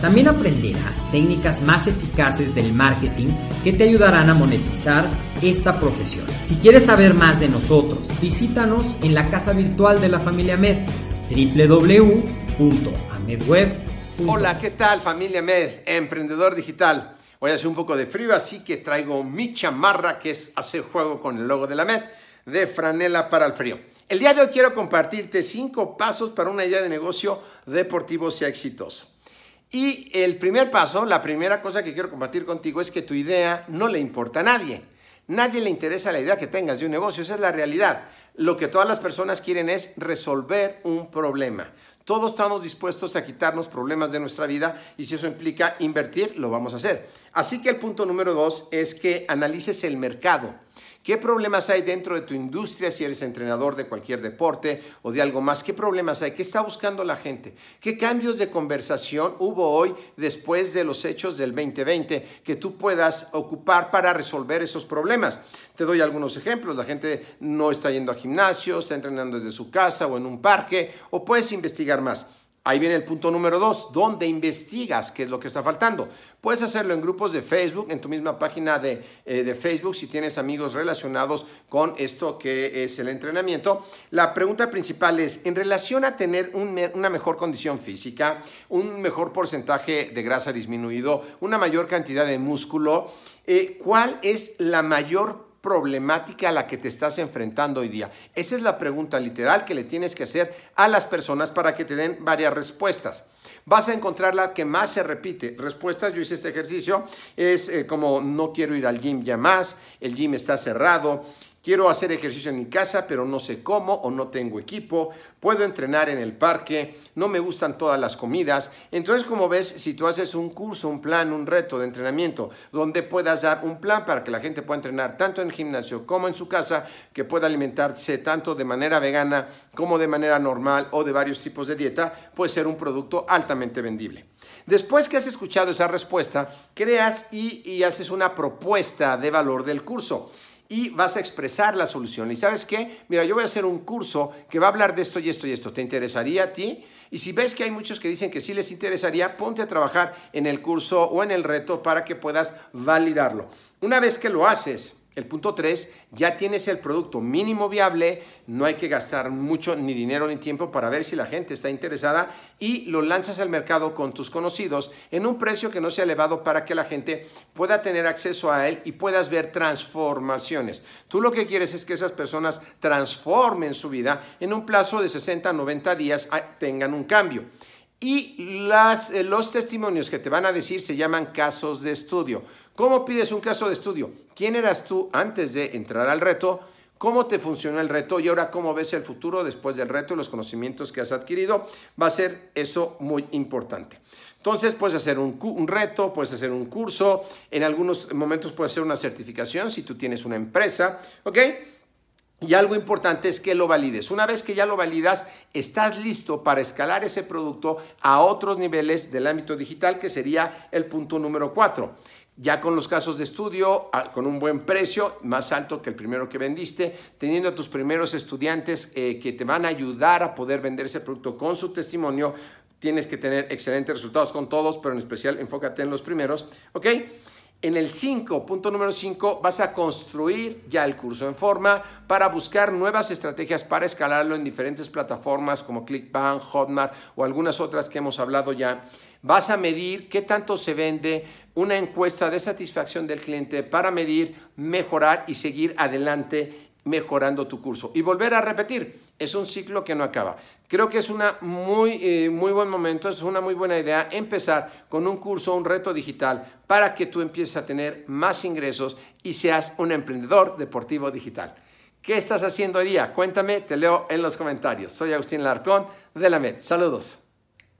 También aprenderás técnicas más eficaces del marketing que te ayudarán a monetizar esta profesión. Si quieres saber más de nosotros, visítanos en la casa virtual de la familia Med, www.amedweb.com. Hola, ¿qué tal familia Med, emprendedor digital? Hoy hace un poco de frío, así que traigo mi chamarra que es hacer juego con el logo de la Med, de franela para el frío. El día de hoy quiero compartirte cinco pasos para una idea de negocio deportivo sea exitoso. Y el primer paso, la primera cosa que quiero compartir contigo es que tu idea no le importa a nadie. Nadie le interesa la idea que tengas de un negocio, esa es la realidad. Lo que todas las personas quieren es resolver un problema. Todos estamos dispuestos a quitarnos problemas de nuestra vida y si eso implica invertir, lo vamos a hacer. Así que el punto número dos es que analices el mercado. ¿Qué problemas hay dentro de tu industria si eres entrenador de cualquier deporte o de algo más? ¿Qué problemas hay? ¿Qué está buscando la gente? ¿Qué cambios de conversación hubo hoy después de los hechos del 2020 que tú puedas ocupar para resolver esos problemas? Te doy algunos ejemplos. La gente no está yendo a gimnasio, está entrenando desde su casa o en un parque o puedes investigar más. Ahí viene el punto número dos, ¿dónde investigas qué es lo que está faltando? Puedes hacerlo en grupos de Facebook, en tu misma página de, eh, de, Facebook, si tienes amigos relacionados con esto que es el entrenamiento. La pregunta principal es, en relación a tener una mejor condición física, un mejor porcentaje de grasa disminuido, una mayor cantidad de músculo, eh, ¿cuál es la mayor problemática a la que te estás enfrentando hoy día? Esa es la pregunta literal que le tienes que hacer a las personas para que te den varias respuestas. Vas a encontrar la que más se repite. Respuestas, yo hice este ejercicio, es eh, como no quiero ir al gym ya más, el gym está cerrado, Quiero hacer ejercicio en mi casa, pero no sé cómo o no tengo equipo. Puedo entrenar en el parque, no me gustan todas las comidas. Entonces, como ves, si tú haces un curso, un plan, un reto de entrenamiento, donde puedas dar un plan para que la gente pueda entrenar tanto en el gimnasio como en su casa, que pueda alimentarse tanto de manera vegana como de manera normal o de varios tipos de dieta, puede ser un producto altamente vendible. Después que has escuchado esa respuesta, creas y, y haces una propuesta de valor del curso y vas a expresar la solución. ¿Y sabes qué? Mira, yo voy a hacer un curso que va a hablar de esto y esto y esto. ¿Te interesaría a ti? Y si ves que hay muchos que dicen que sí les interesaría, ponte a trabajar en el curso o en el reto para que puedas validarlo. Una vez que lo haces, el punto 3, ya tienes el producto mínimo viable, no hay que gastar mucho ni dinero ni tiempo para ver si la gente está interesada y lo lanzas al mercado con tus conocidos en un precio que no sea elevado para que la gente pueda tener acceso a él y puedas ver transformaciones. Tú lo que quieres es que esas personas transformen su vida en un plazo de 60 90 días, ah, tengan un cambio. Y eh, los testimonios que te van a decir se llaman casos de estudio. ¿Cómo pides un caso de estudio? ¿Quién eras tú antes de entrar al reto? ¿Cómo te funcionó el reto? Y ahora, ¿cómo ves el futuro después del reto y los conocimientos que has adquirido? Va a ser eso muy importante. Entonces, puedes hacer un, un, reto, puedes hacer un curso, en algunos momentos puedes hacer una certificación si tú tienes una empresa, ¿ok? Y algo importante es que lo valides. Una vez que ya lo validas, estás listo para escalar ese producto a otros niveles del ámbito digital, que sería el punto número cuatro. Ya con los casos de estudio, con un buen precio, más alto que el primero que vendiste, teniendo a tus primeros estudiantes eh, que te van a ayudar a poder vender ese producto con su testimonio, tienes que tener excelentes resultados con todos, pero en especial enfócate en los primeros, ¿ok? En el 5, punto número 5, vas a construir ya el curso en forma para buscar nuevas estrategias para escalarlo en diferentes plataformas como ClickBank, Hotmart o algunas otras que hemos hablado ya. Vas a medir qué tanto se vende, una encuesta de satisfacción del cliente para medir, mejorar y seguir adelante mejorando tu curso. Y volver a repetir, es un ciclo que no acaba. Creo que es una muy, eh, muy buen momento, es una muy buena idea empezar con un curso, un reto digital para que tú empieces a tener más ingresos y seas un emprendedor deportivo digital. ¿Qué estás haciendo hoy día? Cuéntame, te leo en los comentarios. Soy Agustín Larcón de la MED. Saludos.